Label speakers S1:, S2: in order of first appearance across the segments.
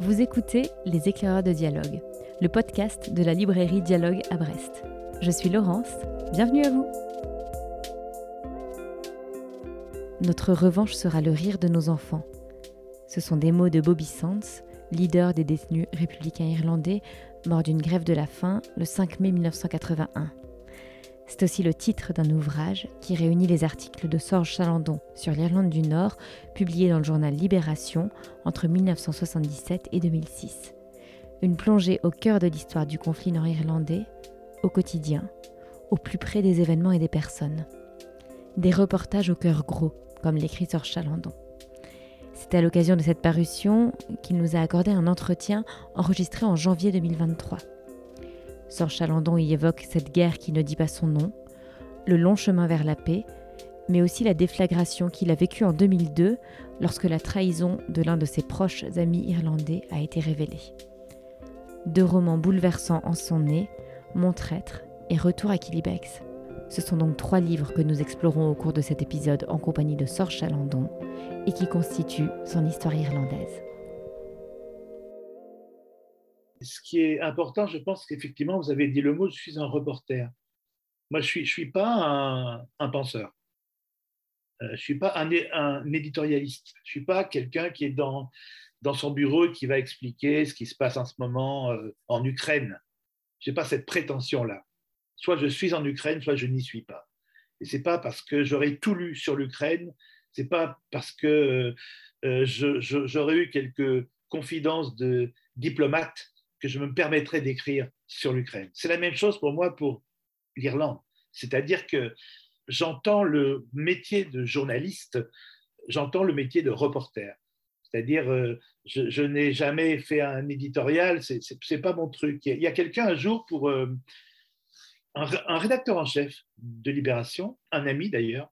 S1: Vous écoutez Les éclaireurs de dialogue, le podcast de la librairie Dialogue à Brest. Je suis Laurence, bienvenue à vous. Notre revanche sera le rire de nos enfants. Ce sont des mots de Bobby Sands, leader des détenus républicains irlandais, mort d'une grève de la faim le 5 mai 1981. C'est aussi le titre d'un ouvrage qui réunit les articles de Sorge Chalandon sur l'Irlande du Nord, publiés dans le journal Libération entre 1977 et 2006. Une plongée au cœur de l'histoire du conflit nord-irlandais, au quotidien, au plus près des événements et des personnes. Des reportages au cœur gros, comme l'écrit Sorge Chalandon. C'est à l'occasion de cette parution qu'il nous a accordé un entretien enregistré en janvier 2023. Sor Chalandon y évoque cette guerre qui ne dit pas son nom, le long chemin vers la paix, mais aussi la déflagration qu'il a vécue en 2002 lorsque la trahison de l'un de ses proches amis irlandais a été révélée. Deux romans bouleversants en son nez, Mon traître et Retour à Kilibex. Ce sont donc trois livres que nous explorons au cours de cet épisode en compagnie de Sor Chalandon et qui constituent son histoire irlandaise
S2: ce qui est important, je pense qu'effectivement, vous avez dit le mot, je suis un reporter. Moi, je ne suis, je suis pas un, penseur. Euh, je ne suis pas un, éditorialiste. Je ne suis pas quelqu'un qui est dans, dans son bureau et qui va expliquer ce qui se passe en ce moment euh, en Ukraine. Je n'ai pas cette prétention-là. Soit je suis en Ukraine, soit je n'y suis pas. Et ce n'est pas parce que j'aurais tout lu sur l'Ukraine, ce n'est pas parce que euh, j'aurais eu quelques confidences de diplomates que je me permettrais d'écrire sur l'Ukraine. C'est la même chose pour moi pour l'Irlande. C'est-à-dire que j'entends le métier de journaliste, j'entends le métier de reporter. C'est-à-dire, euh, je, n'ai jamais fait un éditorial, ce n'est pas mon truc. Il y a, quelqu'un un jour pour euh, un, rédacteur en chef de Libération, un ami d'ailleurs,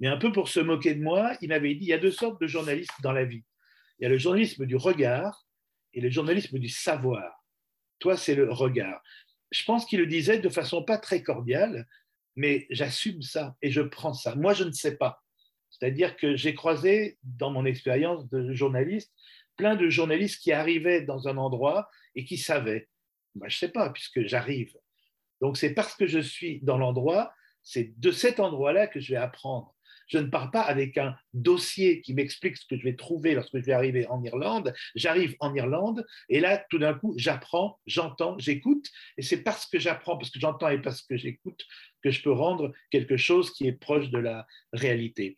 S2: mais un peu pour se moquer de moi, il m'avait dit il y a deux sortes de journalistes dans la vie. Il y a le journalisme du regard et le journalisme du savoir. Toi, c'est le regard. Je pense qu'il le disait de façon pas très cordiale, mais j'assume ça et je prends ça. Moi, je ne sais pas. C'est-à-dire que j'ai croisé, dans mon expérience de journaliste, plein de journalistes qui arrivaient dans un endroit et qui savaient. Moi, je ne sais pas, puisque j'arrive. Donc, c'est parce que je suis dans l'endroit, c'est de cet endroit-là que je vais apprendre. Je ne pars pas avec un dossier qui m'explique ce que je vais trouver lorsque je vais arriver en Irlande. J'arrive en Irlande et là, tout d'un coup, j'apprends, j'entends, j'écoute. Et c'est parce que j'apprends, parce que j'entends et parce que j'écoute que je peux rendre quelque chose qui est proche de la réalité.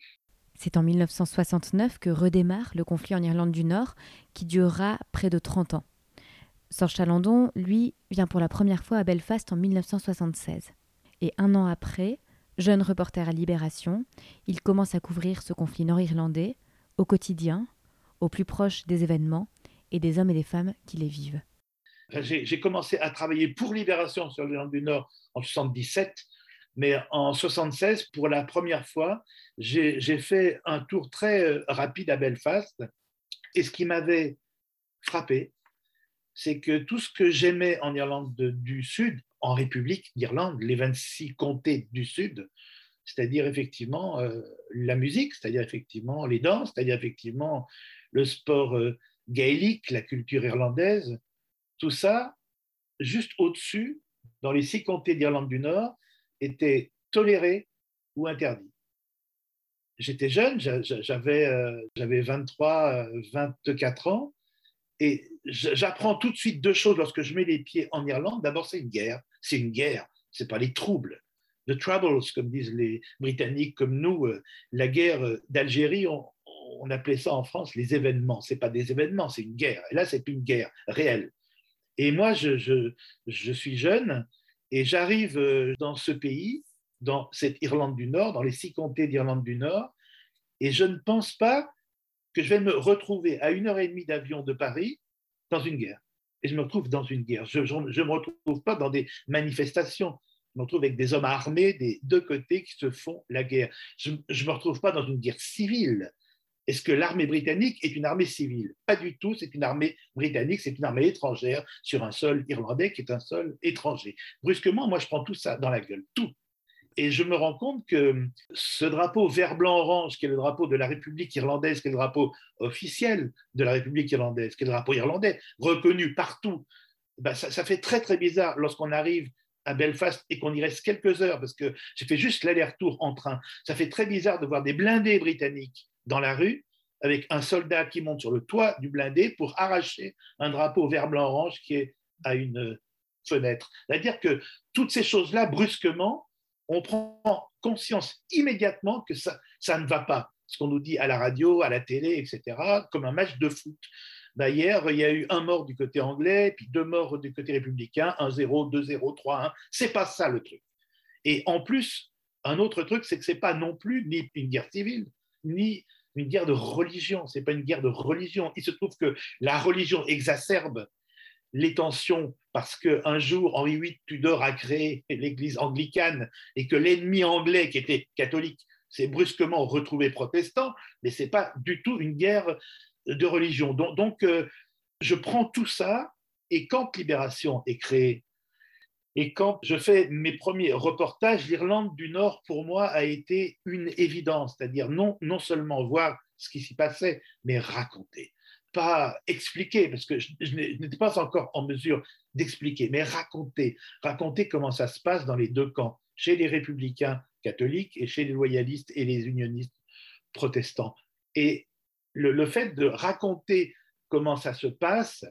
S1: C'est en 1969 que redémarre le conflit en Irlande du Nord, qui durera près de 30 ans. Sorge Chalandon, lui, vient pour la première fois à Belfast en 1976. Et un an après, Jeune reporter à Libération, il commence à couvrir ce conflit nord-irlandais au quotidien, au plus proche des événements et des hommes et des femmes qui les vivent.
S2: J'ai commencé à travailler pour Libération sur l'Irlande du Nord en 77, mais en 76, pour la première fois, j'ai fait un tour très euh, rapide à Belfast. Et ce qui m'avait frappé, c'est que tout ce que j'aimais en Irlande du Sud, en République d'Irlande, les 26 comtés du Sud, c'est-à-dire effectivement euh, la musique, c'est-à-dire effectivement les danses, c'est-à-dire effectivement le sport euh, gaélique, la culture irlandaise, tout ça, juste au-dessus, dans les six comtés d'Irlande du Nord, était toléré ou interdit. J'étais jeune, j'avais 23, 24 euh, ans, et j'apprends tout de suite deux choses lorsque je mets les pieds en Irlande. D'abord, c'est une guerre. C'est une guerre. C'est pas les troubles. The troubles, comme disent les Britanniques, comme nous. Euh, la guerre euh, d'Algérie, on, appelait ça en France les événements. C'est pas des événements, c'est une guerre. Et là, c'est une guerre réelle. Et moi, je suis jeune et j'arrive euh, dans ce pays, dans cette Irlande du Nord, dans les six comtés d'Irlande du Nord, et je ne pense pas que je vais me retrouver à une heure et demie d'avion de Paris dans une guerre. Et je me retrouve dans une guerre. Je ne me retrouve pas dans des manifestations. Je me retrouve avec des hommes armés des deux côtés qui se font la guerre. Je ne me retrouve pas dans une guerre civile. Est-ce que l'armée britannique est une armée civile? Pas du tout, c'est une armée britannique, c'est une armée étrangère sur un sol irlandais qui est un sol étranger. Brusquement, moi, je prends tout ça dans la gueule, tout. Et je me rends compte que ce drapeau vert, blanc, orange, qui est le drapeau de la République irlandaise, qui est le drapeau officiel de la République irlandaise, qui est le drapeau irlandais, reconnu partout, ben ça, ça, fait très très bizarre lorsqu'on arrive à Belfast et qu'on y reste quelques heures, parce que j'ai fait juste l'aller-retour en train. Ça fait très bizarre de voir des blindés britanniques dans la rue avec un soldat qui monte sur le toit du blindé pour arracher un drapeau vert, blanc, orange qui est à une fenêtre. C'est-à-dire que toutes ces choses-là, brusquement, on prend conscience immédiatement que ça, ne va pas. Ce qu'on nous dit à la radio, à la télé, etc., comme un match de foot. Bah, hier, il y a eu un mort du côté anglais, puis deux morts du côté républicain, 1-0, 2-0, 3-1. C'est pas ça le truc. Et en plus, un autre truc, c'est que c'est pas non plus ni une guerre civile, ni une guerre de religion. C'est pas une guerre de religion. Il se trouve que la religion exacerbe les tensions parce qu'un jour, Henri VIII Tudor a créé l'Église anglicane et que l'ennemi anglais, qui était catholique, s'est brusquement retrouvé protestant, mais ce n'est pas du tout une guerre de religion. Donc, euh, je prends tout ça et quand Libération est créée, et quand je fais mes premiers reportages, l'Irlande du Nord, pour moi, a été une évidence, c'est-à-dire non, non seulement voir ce qui s'y passait, mais raconter expliquer, parce que je, n'étais pas encore en mesure d'expliquer, mais raconter, raconter comment ça se passe dans les deux camps, chez les républicains catholiques et chez les loyalistes et les unionistes protestants. Et le, fait de raconter comment ça se passe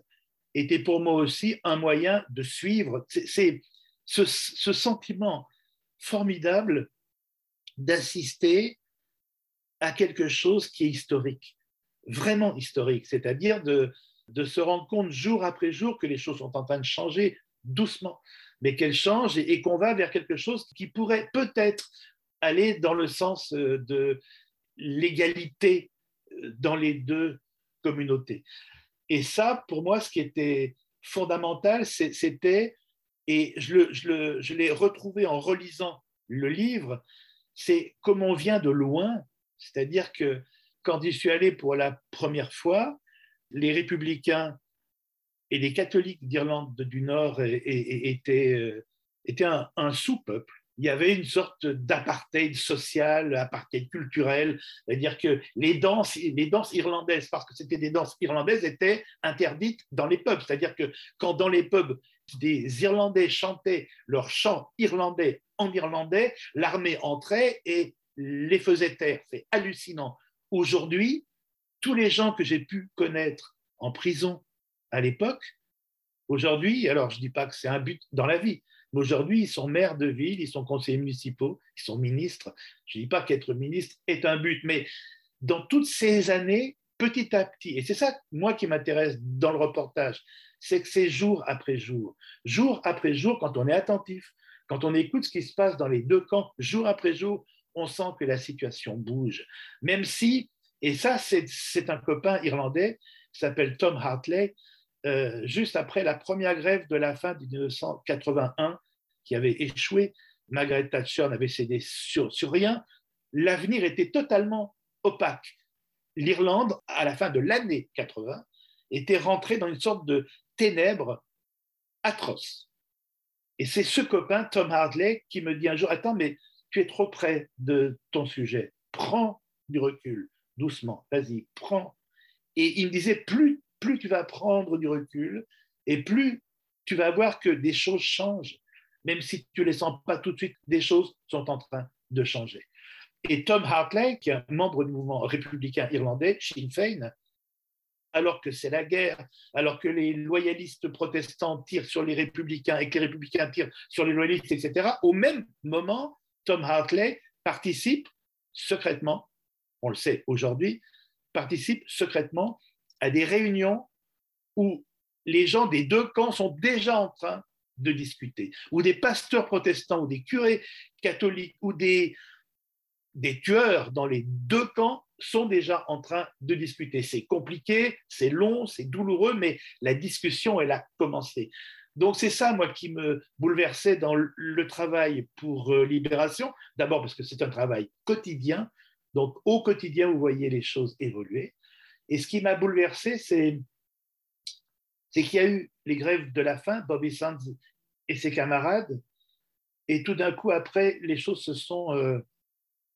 S2: était pour moi aussi un moyen de suivre. C'est ce, ce sentiment formidable d'assister à quelque chose qui est historique vraiment historique, c'est-à-dire de, se rendre compte jour après jour que les choses sont en train de changer doucement, mais qu'elles changent et, qu'on va vers quelque chose qui pourrait peut-être aller dans le sens euh, de l'égalité euh, dans les deux communautés. Et ça, pour moi, ce qui était fondamental, c'était, et je l'ai retrouvé en relisant le livre, c'est comme on vient de loin, c'est-à-dire que quand j'y suis allé pour la première fois, les républicains et les catholiques d'Irlande du Nord étaient, euh, un, sous-peuple. Il y avait une sorte d'apartheid social, apartheid culturel, c'est-à-dire que les danses, les danses irlandaises, parce que c'était des danses irlandaises, étaient interdites dans les pubs. C'est-à-dire que quand dans les pubs, des Irlandais chantaient leur chant irlandais en irlandais, l'armée entrait et les faisait taire. C'est hallucinant. Aujourd'hui, tous les gens que j'ai pu connaître en prison à l'époque, aujourd'hui, alors je ne dis pas que c'est un but dans la vie, mais aujourd'hui, ils sont maires de ville, ils sont conseillers municipaux, ils sont ministres. Je ne dis pas qu'être ministre est un but, mais dans toutes ces années, petit à petit, et c'est ça, moi, qui m'intéresse dans le reportage, c'est que c'est jour après jour, jour après jour, quand on est attentif, quand on écoute ce qui se passe dans les deux camps, jour après jour, on sent que la situation bouge. Même si, et ça, c'est un copain irlandais qui s'appelle Tom Hartley, euh, juste après la première grève de la fin de 1981, qui avait échoué, Margaret Thatcher n'avait cédé sur, sur rien, l'avenir était totalement opaque. L'Irlande, à la fin de l'année 80, était rentrée dans une sorte de ténèbres atroces. Et c'est ce copain, Tom Hartley, qui me dit un jour, attends, mais tu es trop près de ton sujet. Prends du recul, doucement, vas-y, prends. Et il me disait, plus, plus tu vas prendre du recul, et plus tu vas voir que des choses changent. Même si tu ne les sens pas tout de suite, des choses sont en train de changer. Et Tom Hartley, qui est un membre du mouvement républicain irlandais, Sinn Féin, alors que c'est la guerre, alors que les loyalistes protestants tirent sur les républicains et que les républicains tirent sur les loyalistes, etc., au même moment, Tom Hartley participe secrètement, on le sait aujourd'hui, participe secrètement à des réunions où les gens des deux camps sont déjà en train de discuter, où des pasteurs protestants ou des curés catholiques ou des, tueurs dans les deux camps sont déjà en train de discuter. C'est compliqué, c'est long, c'est douloureux, mais la discussion, elle a commencé. Donc c'est ça, moi, qui me bouleversait dans le travail pour euh, Libération. D'abord parce que c'est un travail quotidien. Donc au quotidien, vous voyez les choses évoluer. Et ce qui m'a bouleversé, c'est qu'il y a eu les grèves de la faim, Bobby Sands et ses camarades, Et tout d'un coup, après, les choses se sont euh,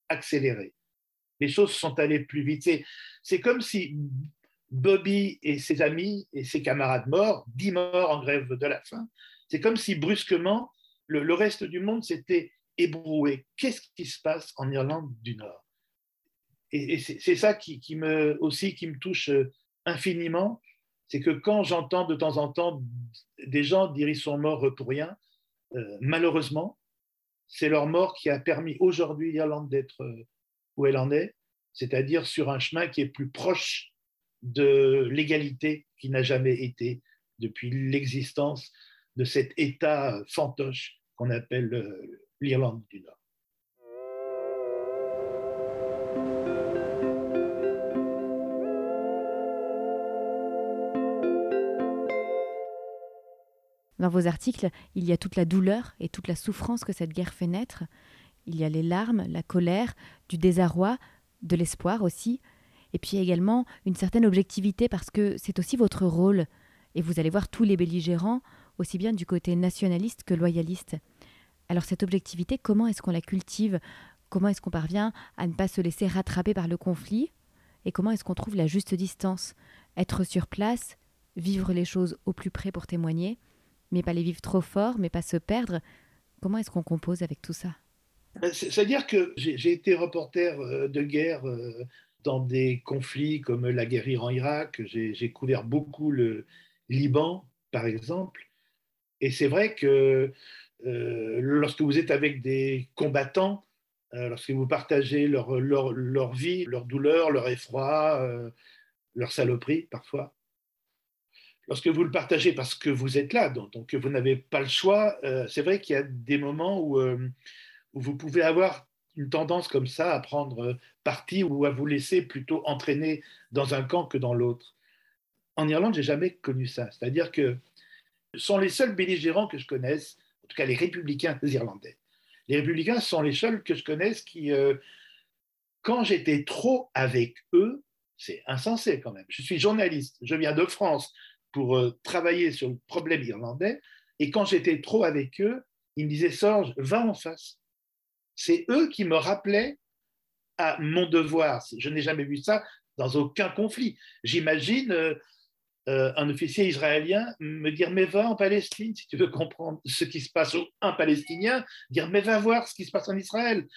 S2: accélérées. Les choses sont allées plus vite. C'est comme si Bobby et ses amis et ses camarades morts, dix morts en grève de la faim, c'est comme si brusquement, le, reste du monde s'était ébroué. Qu'est-ce qui se passe en Irlande du Nord? Et, c'est ça qui, me, aussi qui me touche euh, infiniment, c'est que quand j'entends de temps en temps des gens dire ils sont morts pour rien, euh, malheureusement, c'est leur mort qui a permis aujourd'hui l'Irlande d'être euh, où elle en est, c'est-à-dire sur un chemin qui est plus proche de l'égalité qui n'a jamais été depuis l'existence de cet État fantoche qu'on appelle euh, l'Irlande du Nord.
S1: Dans vos articles, il y a toute la douleur et toute la souffrance que cette guerre fait naître. Il y a les larmes, la colère, du désarroi, de l'espoir aussi, et puis également une certaine objectivité parce que c'est aussi votre rôle, et vous allez voir tous les belligérants, aussi bien du côté nationaliste que loyaliste. Alors cette objectivité, comment est-ce qu'on la cultive? Comment est-ce qu'on parvient à ne pas se laisser rattraper par le conflit? Et comment est-ce qu'on trouve la juste distance? Être sur place, vivre les choses au plus près pour témoigner, mais pas les vivre trop fort, mais pas se perdre. Comment est-ce qu'on compose avec tout ça?
S2: Ben, C'est-à-dire que j'ai été reporter euh, de guerre euh, dans des conflits comme la guerre Iran-Irak, j'ai couvert beaucoup le Liban, par exemple, et c'est vrai que euh, lorsque vous êtes avec des combattants, lorsque vous partagez leur, leur, leur, vie, leur douleur, leur effroi, leur saloperie parfois, lorsque vous le partagez parce que vous êtes là, donc, que vous n'avez pas le choix, euh, c'est vrai qu'il y a des moments euh, où, vous pouvez avoir une tendance comme ça à prendre parti ou à vous laisser plutôt entraîner dans un camp que dans l'autre. En Irlande, j'ai jamais connu ça. C'est-à-dire que ce sont les seuls belligérants que je connaisse, en tout cas les républicains irlandais. Les républicains sont les seuls que je connaisse qui, euh, quand j'étais trop avec eux, c'est insensé quand même. Je suis journaliste, je viens de France, pour euh, travailler sur le problème irlandais. Et quand j'étais trop avec eux, ils me disaient Sorge, va en face. C'est eux qui me rappelaient à mon devoir. Je n'ai jamais vu ça dans aucun conflit. J'imagine euh, euh, un officier israélien me dire Mais va en Palestine si tu veux comprendre ce qui se passe. Un Palestinien dire Mais va voir ce qui se passe en Israël.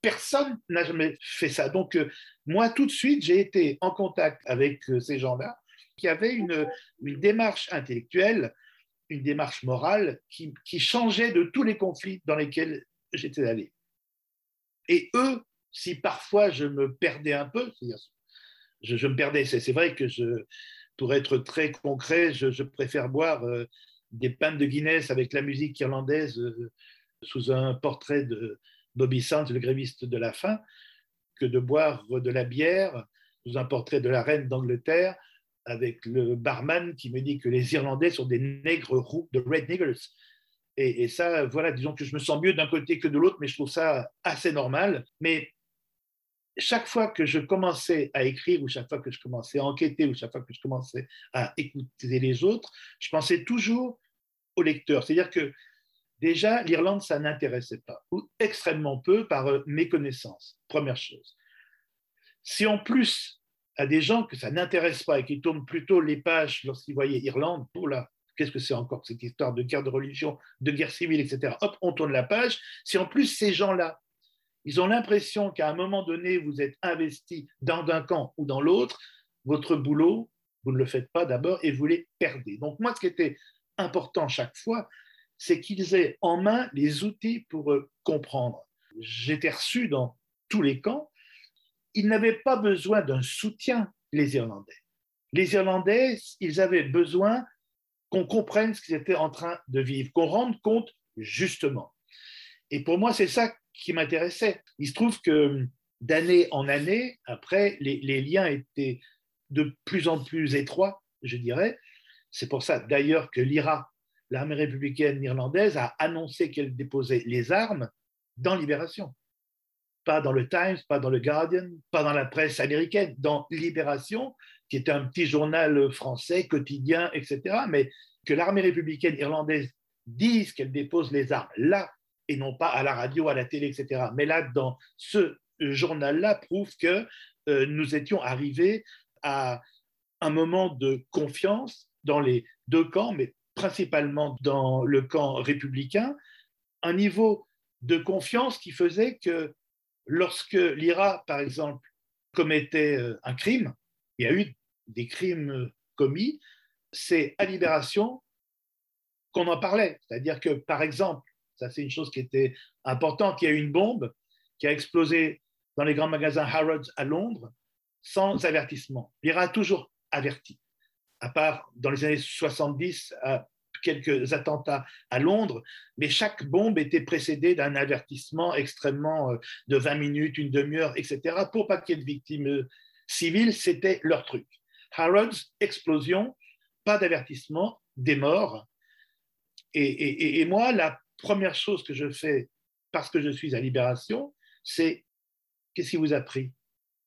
S2: Personne n'a jamais fait ça. Donc, moi, tout de suite, j'ai été en contact avec ces gens-là qui avait une, démarche intellectuelle, une démarche morale qui, changeait de tous les conflits dans lesquels j'étais allé. Et eux, si parfois je me perdais un peu, je, je me perdais, c'est vrai que pour être très concret, je, je préfère boire euh, des pintes de Guinness avec la musique irlandaise euh, sous un portrait de Bobby Sands, le gréviste de la faim, que de boire de la bière sous un portrait de la reine d'Angleterre avec le barman qui me dit que les Irlandais sont des nègres roux, de red niggers. Et, ça, voilà, disons que je me sens mieux d'un côté que de l'autre, mais je trouve ça assez normal. Mais chaque fois que je commençais à écrire, ou chaque fois que je commençais à enquêter, ou chaque fois que je commençais à écouter les autres, je pensais toujours au lecteur. C'est-à-dire que déjà, l'Irlande, ça n'intéressait pas, ou extrêmement peu par euh, mes connaissances, première chose. Si en plus à des gens que ça n'intéresse pas et qui tournent plutôt les pages lorsqu'ils voyaient Irlande, pour là, qu'est-ce que c'est encore cette histoire de guerre de religion, de guerre civile, etc. Hop, on tourne la page. Si en plus ces gens-là, ils ont l'impression qu'à un moment donné, vous êtes investi dans un camp ou dans l'autre, votre boulot, vous ne le faites pas d'abord et vous les perdez. Donc moi, ce qui était important chaque fois, c'est qu'ils aient en main les outils pour euh, comprendre. J'étais reçu dans tous les camps ils n'avaient pas besoin d'un soutien, les Irlandais. Les Irlandais, ils avaient besoin qu'on comprenne ce qu'ils étaient en train de vivre, qu'on rende compte justement. Et pour moi, c'est ça qui m'intéressait. Il se trouve que d'année en année, après, les, liens étaient de plus en plus étroits, je dirais. C'est pour ça d'ailleurs que l'IRA, l'armée républicaine irlandaise, a annoncé qu'elle déposait les armes dans Libération pas dans le Times, pas dans le Guardian, pas dans la presse américaine, dans Libération, qui est un petit journal français quotidien, etc. Mais que l'armée républicaine irlandaise dise qu'elle dépose les armes là, et non pas à la radio, à la télé, etc. Mais là, dans ce journal-là, prouve que euh, nous étions arrivés à un moment de confiance dans les deux camps, mais principalement dans le camp républicain, un niveau de confiance qui faisait que lorsque l'IRA, par exemple, commettait euh, un crime, il y a eu des crimes commis, c'est à Libération qu'on en parlait. C'est-à-dire que, par exemple, ça c'est une chose qui était importante, il y a eu une bombe qui a explosé dans les grands magasins Harrods à Londres sans avertissement. L'IRA a toujours averti, à part dans les années 70, à quelques attentats à Londres, mais chaque bombe était précédée d'un avertissement extrêmement euh, de 20 minutes, une demi-heure, etc. Pour pas qu'il y ait de victimes civiles, c'était leur truc. Harrods, explosion, pas d'avertissement, des morts. Et, et, moi, la première chose que je fais parce que je suis à Libération, c'est qu'est-ce qui vous a pris?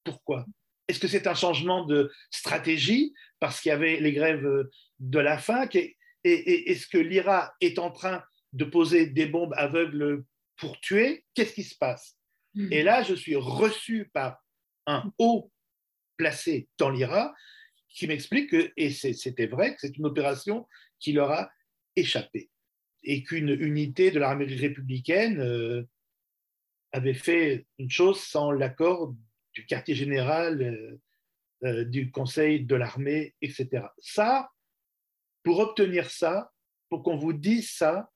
S2: Pourquoi? Est-ce que c'est un changement de stratégie parce qu'il y avait les grèves de la faim Et, est-ce que l'IRA est en train de poser des bombes aveugles pour tuer? Qu'est-ce qui se passe? Hmm. Et là, je suis reçu par un haut placé dans l'IRA qui m'explique que, et c'était vrai, que c'est une opération qui leur a échappé et qu'une unité de l'armée républicaine euh, avait fait une chose sans l'accord du quartier général, euh, euh, du conseil de l'armée, etc. Ça, pour obtenir ça, pour qu'on vous dise ça,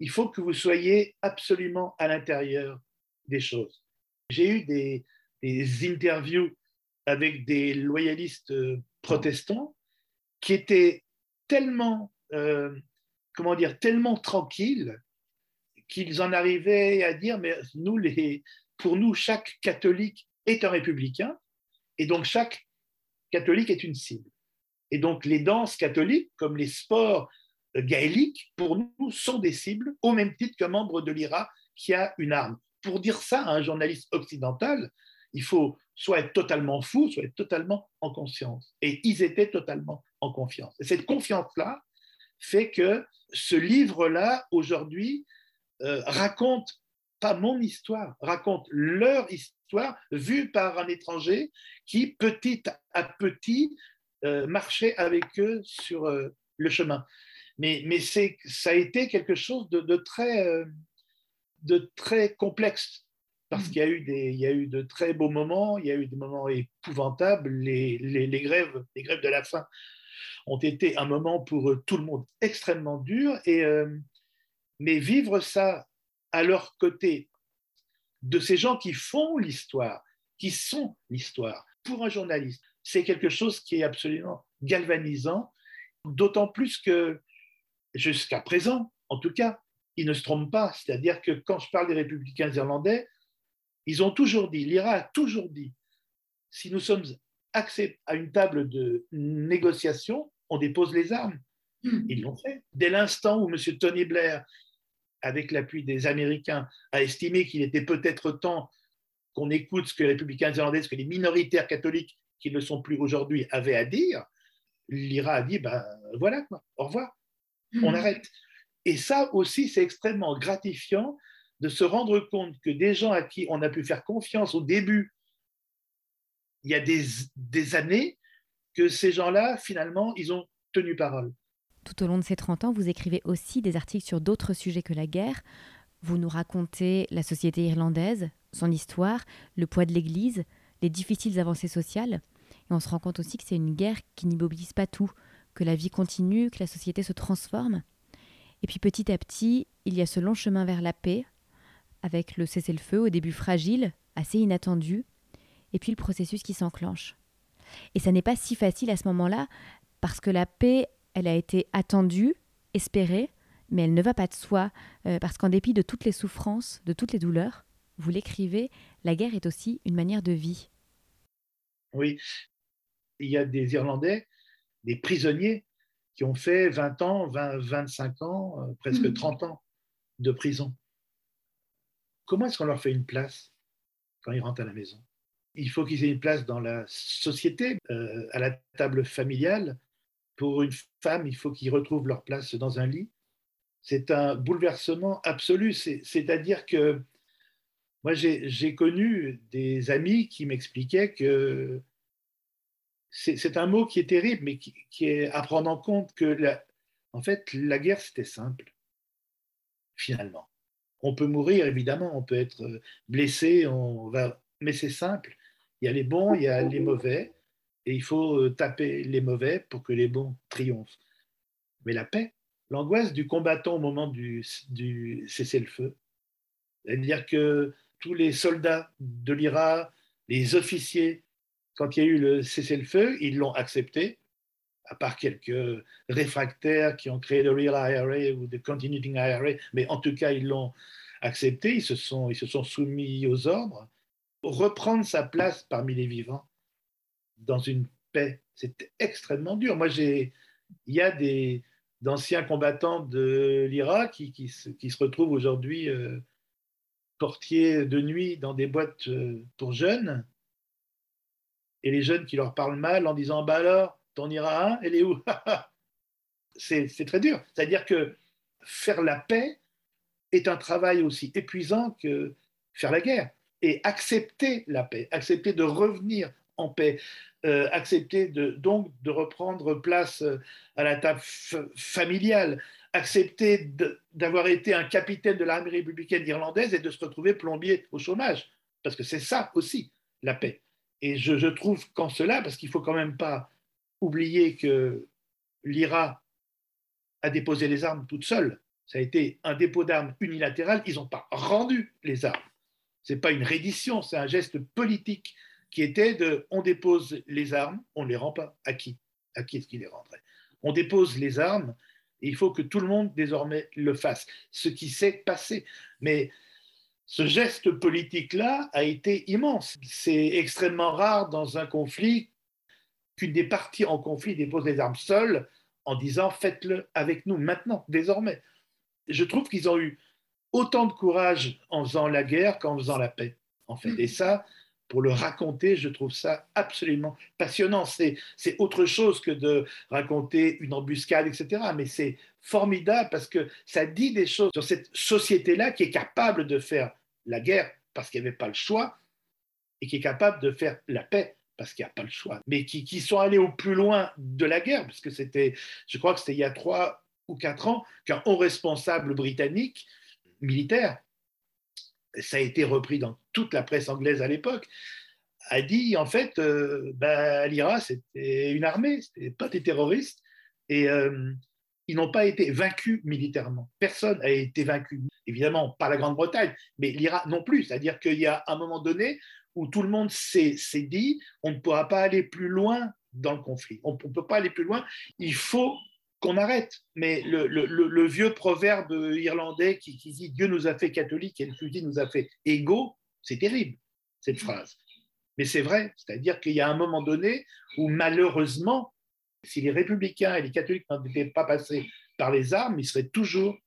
S2: il faut que vous soyez absolument à l'intérieur des choses. J'ai eu des, des, interviews avec des loyalistes protestants qui étaient tellement comment dire, tellement tranquilles qu'ils en arrivaient à dire, mais nous, les, pour nous, chaque catholique est un républicain, et donc chaque catholique est une cible. Et donc les danses catholiques, comme les sports gaéliques, pour nous, sont des cibles, au même titre qu'un membre de l'IRA qui a une arme. Pour dire ça à un journaliste occidental, il faut soit être totalement fou, soit être totalement en conscience. Et ils étaient totalement en confiance. Et cette confiance-là fait que ce livre-là, aujourd'hui, euh, raconte pas mon histoire, raconte leur histoire vue par un étranger qui, petit à petit, euh, marchait avec eux sur euh, le chemin. Mais, mais ça a été quelque chose de, très, de très complexe parce mm. qu'il y, a eu des, il y a eu de très beaux moments, il y a eu des moments épouvantables, les, les, les grèves, les grèves de la faim ont été un moment pour tout le monde extrêmement dur. Et, euh, mais vivre ça à leur côté de ces gens qui font l'histoire, qui sont l'histoire, pour un journaliste, c'est quelque chose qui est absolument galvanisant, d'autant plus que jusqu'à présent, en tout cas, ils ne se trompent pas. C'est-à-dire que quand je parle des républicains irlandais, ils ont toujours dit, l'IRA a toujours dit, si nous sommes accès à une table de négociation, on dépose les armes. Hmm. Ils l'ont fait. Dès l'instant où M. Tony Blair, avec l'appui des Américains, a estimé qu'il était peut-être temps qu'on écoute ce que les républicains irlandais, ce que les minoritaires catholiques qui ne sont plus aujourd'hui avaient à dire, l'IRA a dit, ben voilà, quoi, au revoir, on hmm. arrête. Et ça aussi, c'est extrêmement gratifiant de se rendre compte que des gens à qui on a pu faire confiance au début il y a des, années que ces gens-là, finalement, ils ont tenu parole.
S1: Tout au long de ces 30 ans, vous écrivez aussi des articles sur d'autres sujets que la guerre. Vous nous racontez la société irlandaise, son histoire, le poids de l'Église, les difficiles avancées sociales. Et on se rend compte aussi que c'est une guerre qui n'immobilise pas tout, que la vie continue, que la société se transforme. Et puis petit à petit, il y a ce long chemin vers la paix, avec le cessez-le-feu au début fragile, assez inattendu, et puis le processus qui s'enclenche. Et ça n'est pas si facile à ce moment-là, parce que la paix, elle a été attendue, espérée, mais elle ne va pas de soi, euh, parce qu'en dépit de toutes les souffrances, de toutes les douleurs, vous l'écrivez, la guerre est aussi une manière de vie.
S2: Oui, il y a des Irlandais, des prisonniers, qui ont fait 20 ans, 20, 25 ans, euh, presque 30 mmh. ans de prison. Comment est-ce qu'on leur fait une place quand ils rentrent à la maison? Il faut qu'ils aient une place dans la société, euh, à la table familiale. Pour une femme, il faut qu'ils retrouvent leur place dans un lit. c'est un bouleversement absolu. C'est-à-dire que moi, j'ai connu des amis qui m'expliquaient que c'est un mot qui est terrible, mais qui, est à prendre en compte que, en fait, la guerre, c'était simple, finalement. On peut mourir, évidemment, on peut être blessé, on va, mais c'est simple. Il y a les bons, il y a les mauvais, et il faut taper les mauvais pour que les bons triomphent. Mais la paix, l'angoisse du combattant au moment du, du cessez-le-feu, c'est-à-dire que tous les soldats de l'IRA, les officiers, quand il y a eu le cessez-le-feu, ils l'ont accepté, à part quelques réfractaires qui ont créé le Real IRA ou le Continuing IRA, mais en tout cas, ils l'ont accepté, ils se, sont, ils se sont soumis aux ordres. Reprendre sa place parmi les vivants dans une paix, c'est extrêmement dur. Moi, j'ai, il y a des d'anciens combattants de l'IRA qui, qui, qui, se retrouvent aujourd'hui euh, portiers de nuit dans des boîtes euh, pour jeunes, et les jeunes qui leur parlent mal en disant Bah alors, ton IRA, elle est où c'est, très dur. C'est-à-dire que faire la paix est un travail aussi épuisant que faire la guerre. Et accepter la paix, accepter de revenir en paix, euh, accepter donc de reprendre place euh, à la table familiale, accepter d'avoir été un capitaine de l'armée républicaine irlandaise et de se retrouver plombier au chômage. Parce que c'est ça aussi, la paix. Et je, trouve qu'en cela, parce qu'il ne faut quand même pas oublier que l'IRA a déposé les armes toute seule, ça a été un dépôt d'armes unilatéral, ils n'ont pas rendu les armes. Ce n'est pas une reddition, c'est un geste politique qui était de on dépose les armes, on ne les rend pas. À qui À qui est-ce qu'il les rendrait? On dépose les armes il faut que tout le monde désormais le fasse, ce qui s'est passé. Mais ce geste politique-là a été immense. C'est extrêmement rare dans un conflit qu'une des parties en conflit dépose les armes seules en disant faites-le avec nous maintenant, désormais. Je trouve qu'ils ont eu autant de courage en faisant la guerre qu'en faisant la paix, en fait. Et ça, pour le raconter, je trouve ça absolument passionnant. C'est, autre chose que de raconter une embuscade, etc. Mais c'est formidable parce que ça dit des choses sur cette société-là qui est capable de faire la guerre parce qu'il n'y avait pas le choix et qui est capable de faire la paix parce qu'il n'y a pas le choix, mais qui, sont allés au plus loin de la guerre, parce que c'était, je crois que c'était il y a trois ou quatre ans qu'un haut responsable britannique militaire ça a été repris dans toute la presse anglaise à l'époque, a dit en fait, euh, bah, l'IRA c'était une armée, c'était pas des terroristes, et euh, ils n'ont pas été vaincus militairement. Personne n'a été vaincu, évidemment pas la Grande-Bretagne, mais l'IRA non plus. C'est-à-dire qu'il y a un moment donné où tout le monde s'est dit, on ne pourra pas aller plus loin dans le conflit. On ne peut pas aller plus loin. Il faut qu'on arrête. Mais le, vieux proverbe irlandais qui, dit Dieu nous a fait catholiques et le fusil nous a fait égaux, c'est terrible, cette phrase. Mais c'est vrai, c'est-à-dire qu'il y a un moment donné où malheureusement, si les républicains et les catholiques n'étaient pas passés par les armes, ils seraient toujours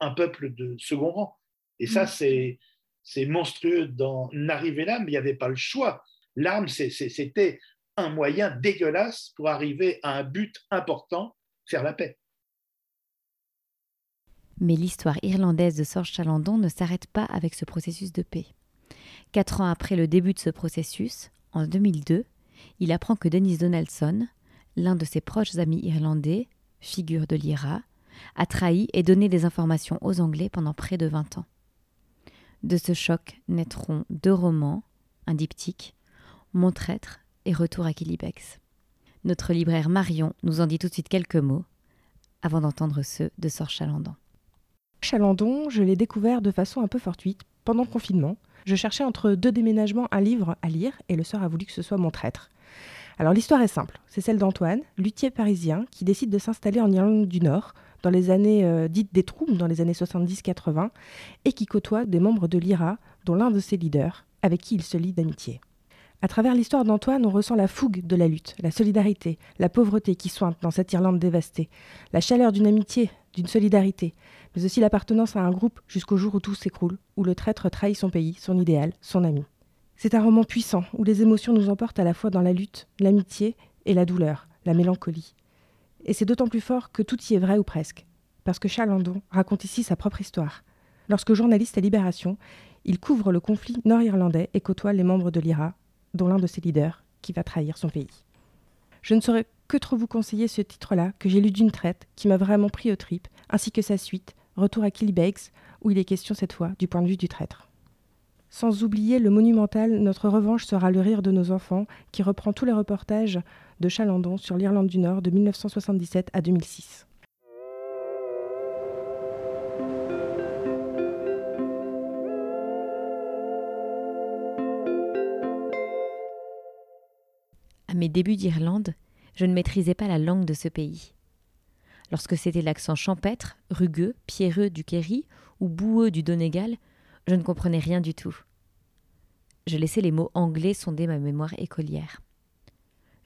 S2: un peuple de second rang. Et ça, mm. C'est monstrueux d'en arriver là, mais il n'y avait pas le choix. L'arme, c'était un moyen dégueulasse pour arriver à un but important faire la paix.
S1: Mais l'histoire irlandaise de Sorge Chalandon ne s'arrête pas avec ce processus de paix. Quatre ans après le début de ce processus, en 2002, il apprend que Denis Donaldson, l'un de ses proches amis irlandais, figure de l'IRA, a trahi et donné des informations aux Anglais pendant près de 20 ans. De ce choc naîtront deux romans, un diptyque, Mon traître et Retour à Kilibex. Notre libraire Marion nous en dit tout de suite quelques mots avant d'entendre ceux de Sor Chalandon.
S3: Chalandon, je l'ai découvert de façon un peu fortuite pendant le confinement. Je cherchais entre deux déménagements un livre à lire et le sort a voulu que ce soit mon traître. Alors l'histoire est simple, c'est celle d'Antoine, luthier parisien, qui décide de s'installer en Irlande du Nord dans les années euh, dites des troubles, dans les années 70-80, et qui côtoie des membres de l'IRA, dont l'un de ses leaders, avec qui il se lie d'amitié. À travers l'histoire d'Antoine, on ressent la fougue de la lutte, la solidarité, la pauvreté qui sointe dans cette Irlande dévastée, la chaleur d'une amitié, d'une solidarité, mais aussi l'appartenance à un groupe jusqu'au jour où tout s'écroule, où le traître trahit son pays, son idéal, son ami. C'est un roman puissant, où les émotions nous emportent à la fois dans la lutte, l'amitié et la douleur, la mélancolie. Et c'est d'autant plus fort que tout y est vrai ou presque. parce que Chalandon raconte ici sa propre histoire. Lorsque journaliste à Libération, il couvre le conflit nord-irlandais et côtoie les membres de l'IRA, dont l'un de ses leaders, qui va trahir son pays. Je ne saurais que trop vous conseiller ce titre-là, que j'ai lu d'une traite, qui m'a vraiment pris au tripes, ainsi que sa suite, Retour à Killybegs, où il est question cette fois du point de vue du traître. Sans oublier le monumental Notre revanche sera le rire de nos enfants, qui reprend tous les reportages de Chalandon sur l'Irlande du Nord de 1977 à 2006.
S1: À mes débuts d'Irlande, je ne maîtrisais pas la langue de ce pays. Lorsque c'était l'accent champêtre, rugueux, pierreux du Kerry ou boueux du Donegal, je ne comprenais rien du tout. Je laissais les mots anglais sonder ma mémoire écolière.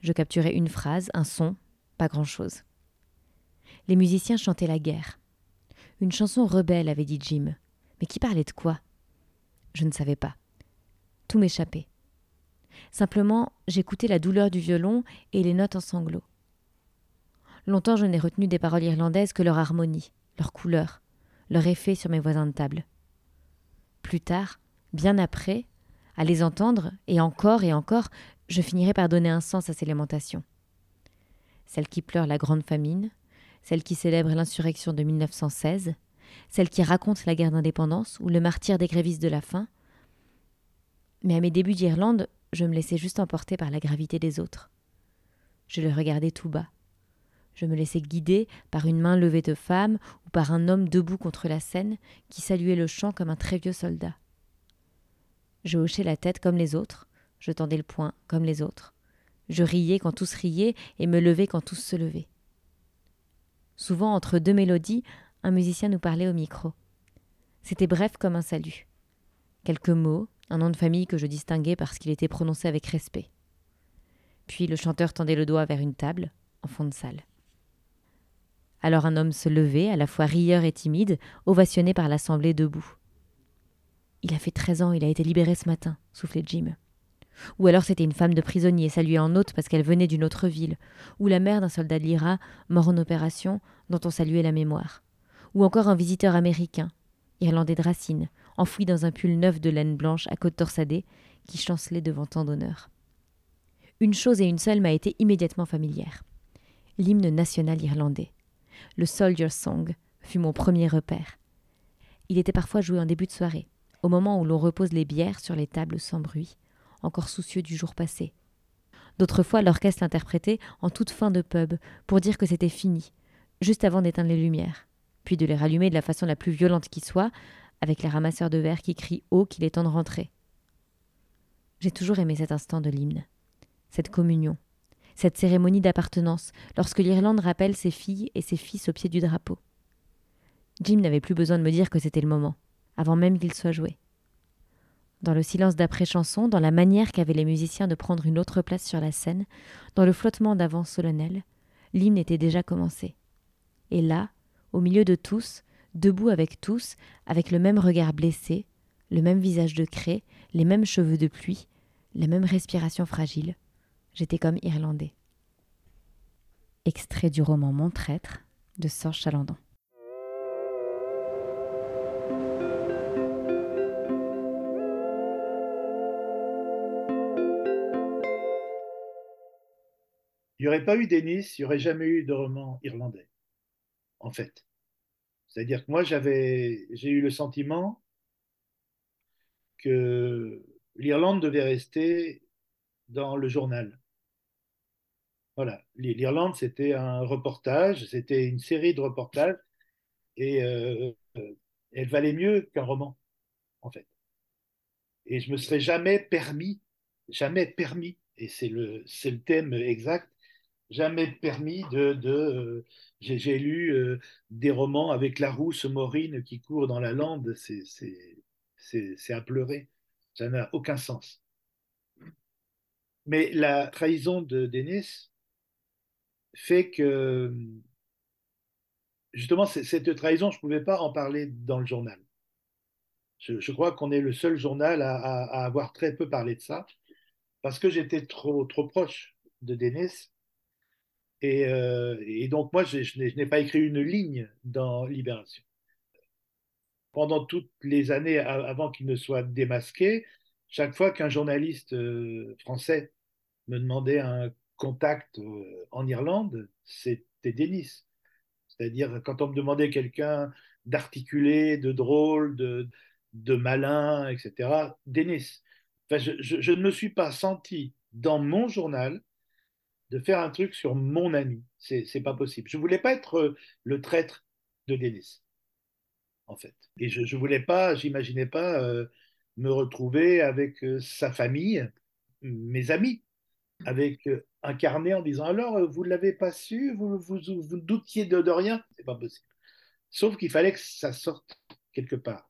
S1: Je capturais une phrase, un son, pas grand-chose. Les musiciens chantaient la guerre. Une chanson rebelle, avait dit Jim. Mais qui parlait de quoi? Je ne savais pas. Tout m'échappait. Simplement, j'écoutais la douleur du violon et les notes en sanglots. Longtemps, je n'ai retenu des paroles irlandaises que leur harmonie, leur couleur, leur effet sur mes voisins de table. Plus tard, bien après, à les entendre, et encore et encore, je finirai par donner un sens à ces lamentations. Celle qui pleure la grande famine, celle qui célèbre l'insurrection de 1916, celle qui raconte la guerre d'indépendance ou le martyr des grévistes de la faim. Mais à mes débuts d'Irlande, je me laissais juste emporter par la gravité des autres. Je les regardais tout bas. Je me laissais guider par une main levée de femme ou par un homme debout contre la scène qui saluait le chant comme un très vieux soldat. Je hochais la tête comme les autres, je tendais le poing comme les autres. Je riais quand tous riaient et me levais quand tous se levaient. Souvent, entre deux mélodies, un musicien nous parlait au micro. C'était bref comme un salut. Quelques mots, un nom de famille que je distinguais parce qu'il était prononcé avec respect. Puis le chanteur tendait le doigt vers une table, en fond de salle. Alors un homme se levait, à la fois rieur et timide, ovationné par l'assemblée debout. Il a fait treize ans, il a été libéré ce matin, soufflait Jim. Ou alors c'était une femme de prisonnier saluée en hôte parce qu'elle venait d'une autre ville, ou la mère d'un soldat de l'IRA mort en opération dont on saluait la mémoire, ou encore un visiteur américain, irlandais de racine, enfoui dans un pull neuf de laine blanche à côte torsadée, qui chancelait devant tant d'honneur. Une chose et une seule m'a été immédiatement familière l'hymne national irlandais. Le Soldier's Song fut mon premier repère. Il était parfois joué en début de soirée, au moment où l'on repose les bières sur les tables sans bruit, encore soucieux du jour passé. D'autres fois, l'orchestre l'interprétait en toute fin de pub, pour dire que c'était fini, juste avant d'éteindre les lumières, puis de les rallumer de la façon la plus violente qui soit, avec les ramasseurs de verre qui crient haut qu'il est temps de rentrer. J'ai toujours aimé cet instant de l'hymne, cette communion, cette cérémonie d'appartenance, lorsque l'Irlande rappelle ses filles et ses fils au pied du drapeau. Jim n'avait plus besoin de me dire que c'était le moment, avant même qu'il soit joué. Dans le silence d'après-chanson, dans la manière qu'avaient les musiciens de prendre une autre place sur la scène, dans le flottement d'avant solennel, l'hymne était déjà commencé. Et là, au milieu de tous, debout avec tous, avec le même regard blessé, le même visage de craie, les mêmes cheveux de pluie, la même respiration fragile. J'étais comme irlandais. Extrait du roman Mon traître de Sorge Chalandon.
S2: Aurait pas eu Denis, il n'y aurait jamais eu de roman irlandais, en fait. C'est-à-dire que moi, j'avais, j'ai eu le sentiment que l'Irlande devait rester dans le journal. Voilà, l'Irlande, c'était un reportage, c'était une série de reportages, et euh, elle valait mieux qu'un roman, en fait. Et je me serais jamais permis, jamais permis, et c'est le, c'est le thème exact, jamais permis de. euh, j'ai lu euh, des romans avec la rousse Maureen qui court dans la lande, c'est à pleurer. Ça n'a aucun sens. Mais la trahison de Denis fait que, justement, cette trahison, je ne pouvais pas en parler dans le journal. Je, crois qu'on est le seul journal à, à, avoir très peu parlé de ça, parce que j'étais trop, trop proche de Denis Et, euh, et donc, moi, je, n'ai pas écrit une ligne dans Libération. Pendant toutes les années avant qu'il ne soit démasqué, chaque fois qu'un journaliste euh, français me demandait un contact euh, en Irlande, c'était Denis. C'est-à-dire, quand on me demandait quelqu'un d'articulé, de drôle, de, malin, etc., Denis. Enfin, je, ne me suis pas senti dans mon journal de faire un truc sur mon ami. C'est, pas possible. Je voulais pas être euh, le traître de Denis, en fait. Et je, je voulais pas, j'imaginais pas euh, me retrouver avec euh, sa famille, mes amis, avec un carnet en disant alors vous l'avez pas su, vous, vous, doutiez de, de rien, c'est pas possible. Sauf qu'il fallait que ça sorte quelque part,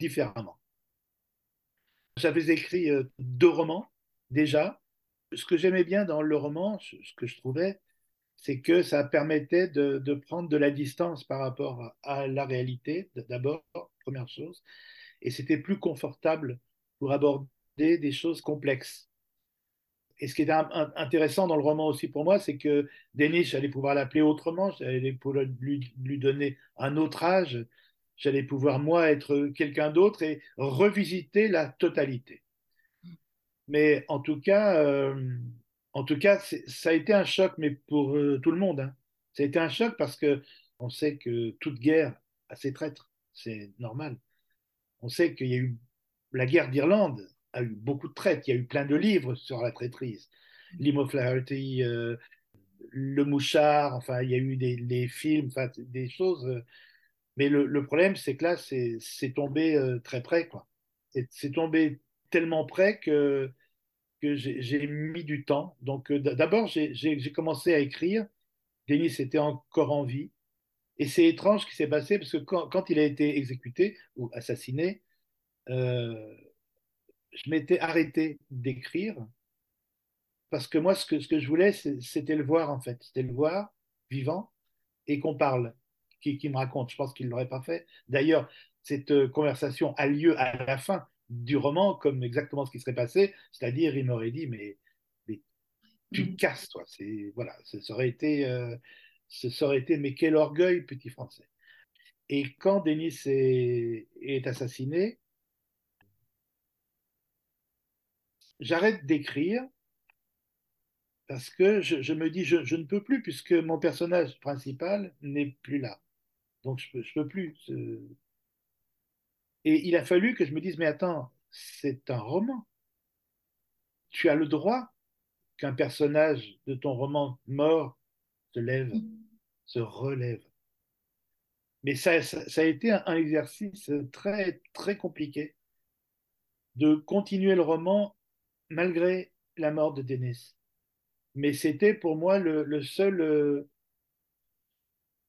S2: différemment. J'avais écrit deux romans déjà. Ce que j'aimais bien dans le roman, ce que je trouvais, c'est que ça permettait de, prendre de la distance par rapport à la réalité, d'abord, première chose, et c'était plus confortable pour aborder des choses complexes. Et ce qui est intéressant dans le roman aussi pour moi, c'est que Denis, j'allais pouvoir l'appeler autrement, j'allais pouvoir lui, donner un autre âge, j'allais pouvoir moi être quelqu'un d'autre et revisiter la totalité. Mais en tout cas, euh, en tout cas, ça a été un choc, mais pour euh, tout le monde. Hein. Ça a été un choc parce que on sait que toute guerre a ses traîtres, c'est normal. On sait qu'il y a eu la guerre d'Irlande a eu beaucoup de traites. Il y a eu plein de livres sur la traîtrise. Lim Flaherty, euh, Le Mouchard, enfin, il y a eu des, films, enfin, des choses. Mais le, problème, c'est que là, c'est tombé très près, quoi. C'est tombé tellement près que, j'ai mis du temps. Donc, euh, d'abord, j'ai commencé à écrire. Denis était encore en vie. Et c'est étrange ce qui s'est passé parce que quand, il a été exécuté ou assassiné, euh, je m'étais arrêté d'écrire parce que moi, ce que, je voulais, c'était le voir, en fait. C'était le voir vivant et qu'on parle, qui, qui, me raconte. Je pense qu'il ne l'aurait pas fait. D'ailleurs, cette euh, conversation a lieu à la fin du roman, comme exactement ce qui serait passé. C'est-à-dire, il m'aurait dit, mais, mais tu te casses, toi. Voilà, ça aurait été, euh, ça aurait été, mais quel orgueil, petit français. Et quand Denis est, est assassiné, j'arrête d'écrire parce que je, je me dis, je, je, ne peux plus puisque mon personnage principal n'est plus là. Donc je ne peux plus. Et il a fallu que je me dise, mais attends, c'est un roman. Tu as le droit qu'un personnage de ton roman mort se lève, se relève. Mais ça, ça, a été un, exercice très, très compliqué de continuer le roman malgré la mort de Denis. Mais c'était pour moi le, seul, euh,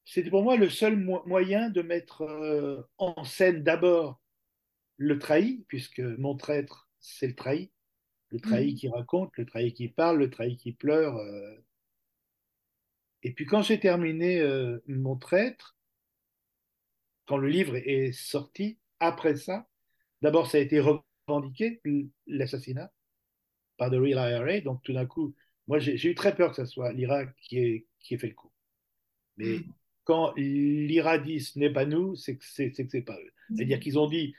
S2: c'était pour moi le seul mo moyen de mettre euh, en scène d'abord le trahi, puisque mon traître, c'est le trahi, le trahi mmh. qui raconte, le trahi qui parle, le trahi qui pleure. Euh. Et puis quand j'ai terminé euh, mon traître, quand le livre est sorti, après ça, d'abord ça a été revendiqué, l'assassinat, par The Real IRA. Donc tout d'un coup, moi j'ai eu très peur que ce soit l'IRA qui ait, qui ait fait le coup. Mais mmh. quand l'IRA dit ce n'est pas nous, c'est que c'est pas eux. Mmh. C'est-à-dire qu'ils ont dit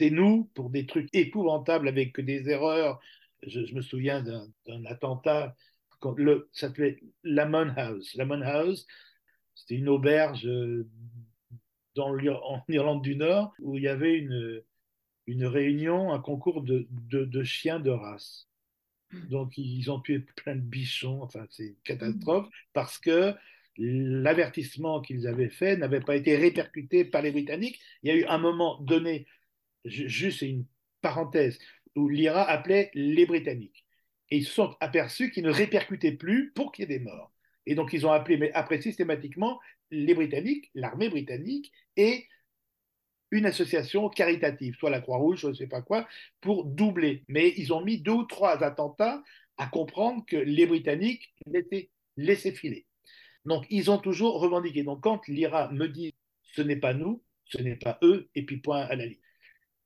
S2: nous pour des trucs épouvantables avec des erreurs. Je, me souviens d'un attentat, le, ça s'appelait Lamon House. Lamon House, c'était une auberge dans, en Irlande du Nord où il y avait une, réunion, un concours de, de, de chiens de race. Donc, ils ont tué plein de bichons. Enfin, c'est une catastrophe parce que l'avertissement qu'ils avaient fait n'avait pas été répercuté par les Britanniques. Il y a eu un moment donné, juste une parenthèse, où l'IRA appelait les Britanniques. Et ils se sont aperçus qu'ils ne répercutaient plus pour qu'il y ait des morts. Et donc, ils ont appelé, mais après systématiquement, les Britanniques, l'armée britannique et une association caritative, soit la Croix-Rouge, je ne sais pas quoi, pour doubler. Mais ils ont mis deux ou trois attentats à comprendre que les Britanniques l'étaient laissés filer. Donc, ils ont toujours revendiqué. Donc, quand l'IRA me dit ce n'est pas nous, ce n'est pas eux, et puis point à la ligne.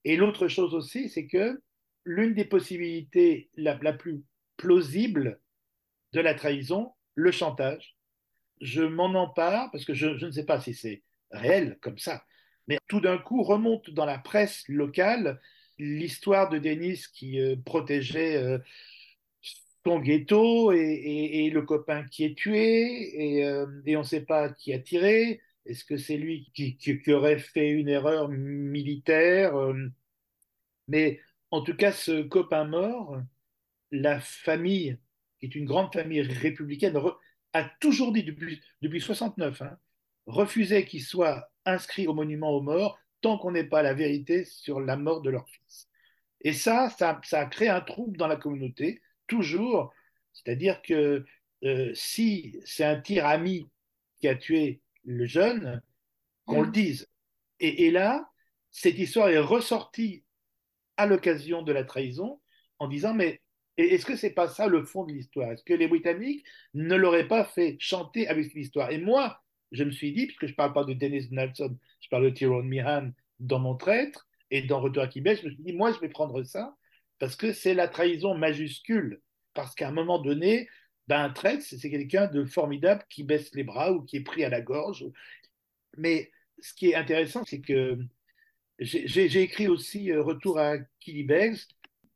S2: Et l'autre chose aussi, c'est que l'une des possibilités la, plus plausible de la trahison, le chantage. Je m'en empare parce que je, ne sais pas si c'est réel comme ça, mais tout d'un coup remonte dans la presse locale l'histoire de Denis qui euh, protégeait euh, son ghetto et, le copain qui est tué euh, et on ne sait pas qui a tiré. Est-ce que c'est lui qui, aurait fait une erreur militaire Mais en tout cas, ce copain mort, la famille, qui est une grande famille républicaine, a toujours dit depuis, depuis 69, hein, refusait qu'il soit inscrit au monument aux morts tant qu'on n'ait pas la vérité sur la mort de leur fils. Et ça, ça, ça a créé un trouble dans la communauté, toujours. C'est-à-dire que euh, si c'est un tir ami qui a tué le jeune, qu'on le dise. Et, et, là, cette histoire est ressortie à l'occasion de la trahison en disant mais est-ce que c'est pas ça le fond de l'histoire? Est-ce que les Britanniques ne l'auraient pas fait chanter avec l'histoire Et moi, je me suis dit, puisque je ne parle pas de Dennis Nelson, je parle de Tyrone Mihan dans Mon Traître et dans Retour à Québec, je me suis dit, moi, je vais prendre ça parce que c'est la trahison majuscule. Parce qu'à un moment donné, ben, un traître, c'est quelqu'un de formidable qui baisse les bras ou qui est pris à la gorge. Mais ce qui est intéressant, c'est que j'ai écrit aussi euh, Retour à Killybegs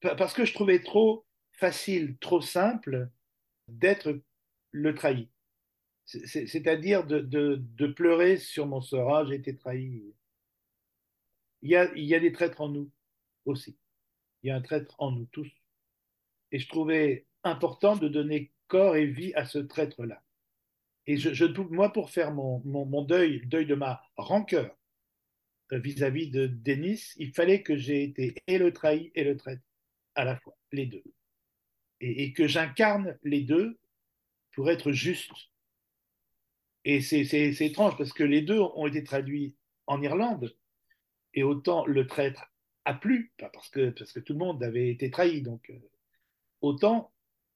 S2: parce que je trouvais trop facile, trop simple d'être le trahi c'est-à-dire de, pleurer sur mon sort, ah, j'ai été trahi. Il y a des traîtres en nous aussi. Il y a un traître en nous tous. Et je trouvais important de donner et vie à ce traître-là. Et je, je, moi, pour faire mon, mon, deuil, le deuil de ma rancœur euh, vis-à-vis -vis de Denis, il fallait que j'ai été et le trahi et le traître à la fois, les deux. Et, et que j'incarne les deux pour être juste et c'est étrange parce que les deux ont été traduits en Irlande. Et autant le traître a plu, parce que, parce que tout le monde avait été trahi. Donc, euh, autant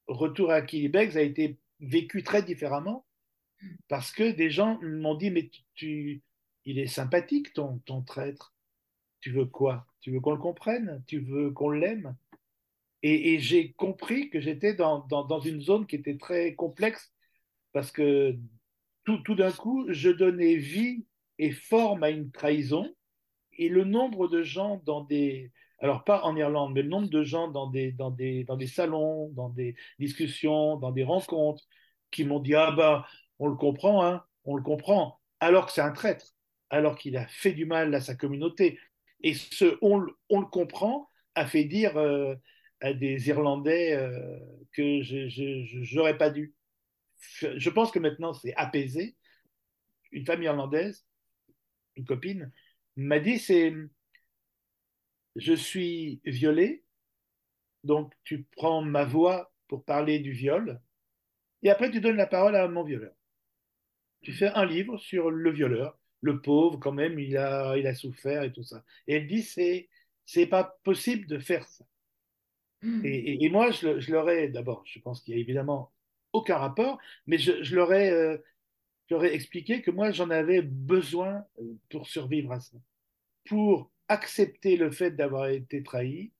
S2: Retour à Killybegs a été vécu très différemment parce que des gens m'ont dit Mais tu, il est sympathique ton, ton traître. Tu veux quoi? Tu veux qu'on le comprenne? Tu veux qu'on l'aime? Et, et j'ai compris que j'étais dans, dans, dans une zone qui était très complexe parce que tout, tout d'un coup, je donnais vie et forme à une trahison. Et le nombre de gens dans des, alors pas en Irlande, mais le nombre de gens dans des, dans des, dans des salons, dans des discussions, dans des rencontres, qui m'ont dit ah bah on le comprend, hein, on le comprend, alors que c'est un traître, alors qu'il a fait du mal à sa communauté. Et ce on, le comprend a fait dire euh, à des Irlandais euh, que je n'aurais pas dû je pense que maintenant c'est apaisé. Une famille irlandaise, une copine, m'a dit c'est je suis violée, donc tu prends ma voix pour parler du viol, et après tu donnes la parole à mon violeur. Tu fais un livre sur le violeur, le pauvre quand même, il a, il a souffert et tout ça. Et elle dit c'est c'est pas possible de faire ça. Mmh. Et, et, et, moi, je, je leur ai d'abord, je pense qu'il y a évidemment aucun rapport, mais je, je leur ai, euh, expliqué que moi, j'en avais besoin euh, pour survivre à ça. Pour accepter le fait d'avoir été trahi,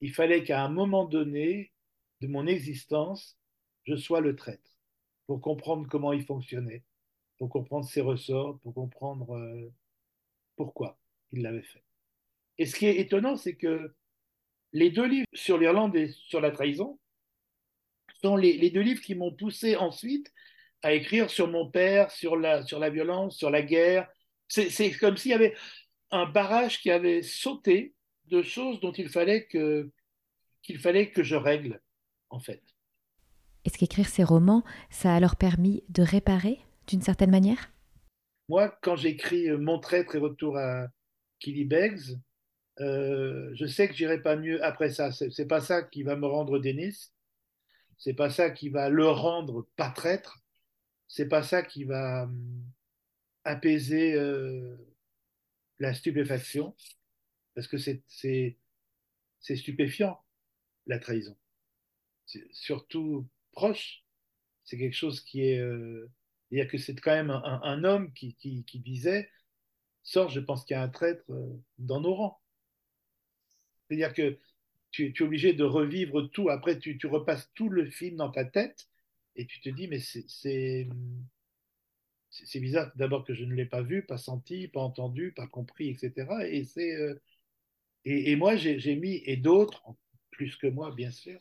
S2: il fallait qu'à un moment donné de mon existence, je sois le traître, pour comprendre comment il fonctionnait, pour comprendre ses ressorts, pour comprendre euh, pourquoi il l'avait fait. Et ce qui est étonnant, c'est que les deux livres sur l'Irlande et sur la trahison, sont les, deux livres qui m'ont poussé ensuite à écrire sur mon père, sur la, sur la violence, sur la guerre. C'est comme s'il y avait un barrage qui avait sauté de choses dont il fallait que, qu'il fallait que je règle, en fait.
S1: Est-ce qu'écrire ces romans, ça a alors permis de réparer d'une certaine manière?
S2: Moi, quand j'écris Mon traître et retour à Killybegs, euh, je sais que j'irai pas mieux après ça. C'est pas ça qui va me rendre Denis c'est pas ça qui va le rendre pas traître, c'est pas ça qui va hum, apaiser euh, la stupéfaction, parce que c'est stupéfiant, la trahison. Surtout proche, c'est quelque chose qui est... Euh, y a que c'est quand même un, homme qui, disait, sort, je pense qu'il y a un traître euh, dans nos rangs. C'est-à-dire que tu, tu, es obligé de revivre tout. Après, tu, tu, repasses tout le film dans ta tête et tu te dis, mais c'est c'est bizarre d'abord que je ne l'ai pas vu, pas senti, pas entendu, pas compris, etc. Euh, et, et, moi, j'ai mis, et d'autres, plus que moi, bien sûr,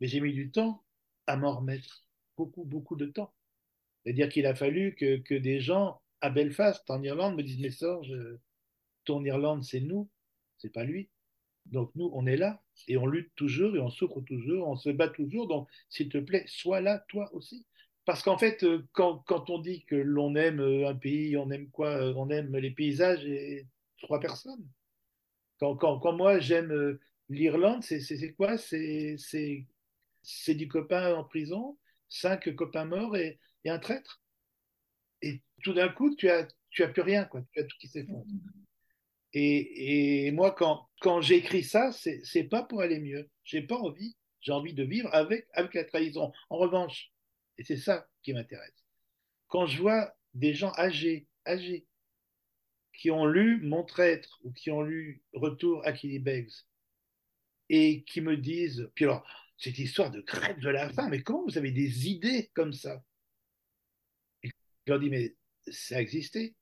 S2: mais j'ai mis du temps à m'en remettre. Beaucoup, beaucoup de temps. C'est-à-dire qu'il a fallu que, que, des gens à Belfast, en Irlande, me disent Mais Sorge, ton Irlande, c'est nous, c'est pas lui. Donc nous, on est là et on lutte toujours et on souffre toujours, on se bat toujours. Donc, s'il te plaît, sois là, toi aussi. Parce qu'en fait, euh, quand, on dit que l'on aime euh, un pays, on aime quoi euh, On aime les paysages et trois personnes. Quand moi, j'aime l'Irlande, c'est quoi? C'est du copain en prison, cinq copains morts et, et un traître. Et tout d'un coup, tu as, tu as plus rien, quoi. tu as tout qui s'effondre. Et, et, moi, quand, quand j'écris ça, c'est pas pour aller mieux. J'ai pas envie. J'ai envie de vivre avec, avec la trahison. En revanche, et c'est ça qui m'intéresse, quand je vois des gens âgés, âgés, qui ont lu Mon traître ou qui ont lu Retour à Beggs et qui me disent, puis alors, cette histoire de crête de la faim, mais comment vous avez des idées comme ça? Je leur dis, mais ça a existé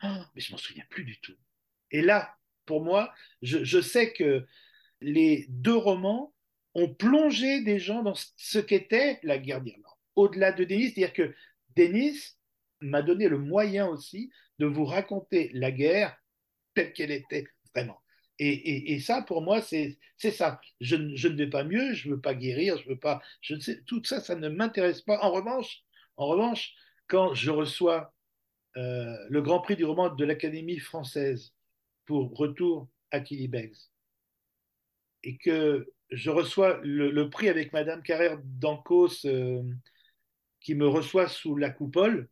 S2: ah, Mais je m'en souviens plus du tout. Et là, pour moi, je, sais que les deux romans ont plongé des gens dans ce qu'était la guerre d'Irlande. Au-delà de Denis, c'est-à-dire que Denis m'a donné le moyen aussi de vous raconter la guerre telle qu'elle était vraiment. Et, ça, pour moi, c'est ça. Je, ne vais pas mieux, je ne veux pas guérir, je veux pas. Tout ça, ça ne m'intéresse pas. En revanche, en revanche, quand je reçois euh, le Grand Prix du roman de l'Académie française pour retour à Beggs et que je reçois le, prix avec Madame Carrère d'Ancos euh, qui me reçoit sous la coupole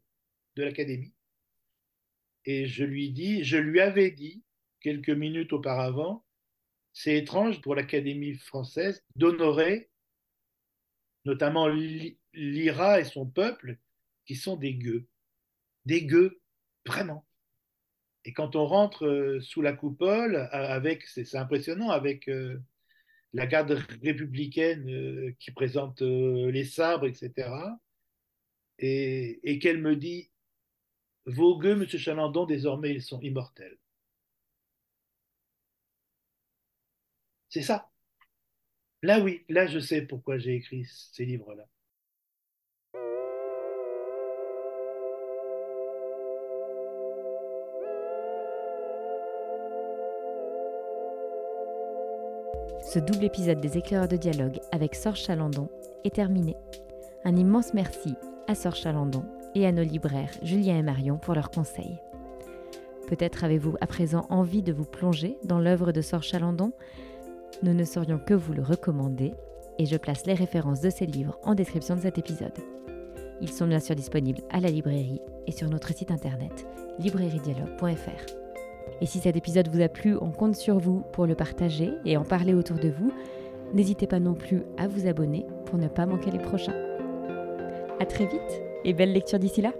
S2: de l'Académie. Et je lui dis, je lui avais dit quelques minutes auparavant, c'est étrange pour l'Académie française d'honorer notamment l'IRA et son peuple qui sont des gueux. Des gueux, vraiment. Et quand on rentre euh, sous la coupole, avec, c'est impressionnant, avec euh, la garde républicaine euh, qui présente les sabres, etc., et, qu'elle me dit Vos gueux, monsieur Chalandon, désormais, ils sont immortels. C'est ça. Là, oui, là, je sais pourquoi j'ai écrit ces livres-là.
S1: Ce double épisode des éclaireurs de dialogue avec Sorge Chalandon est terminé. Un immense merci à Sorge Chalandon et à nos libraires Julien et Marion pour leurs conseils. Peut-être avez-vous à présent envie de vous plonger dans l'œuvre de Sorge Chalandon? Nous ne saurions que vous le recommander et je place les références de ces livres en description de cet épisode. Ils sont bien sûr disponibles à la librairie et sur notre site internet librairiedialogue.fr. Et si cet épisode vous a plu, on compte sur vous pour le partager et en parler autour de vous. N'hésitez pas non plus à vous abonner pour ne pas manquer les prochains. À très vite et belle lecture d'ici là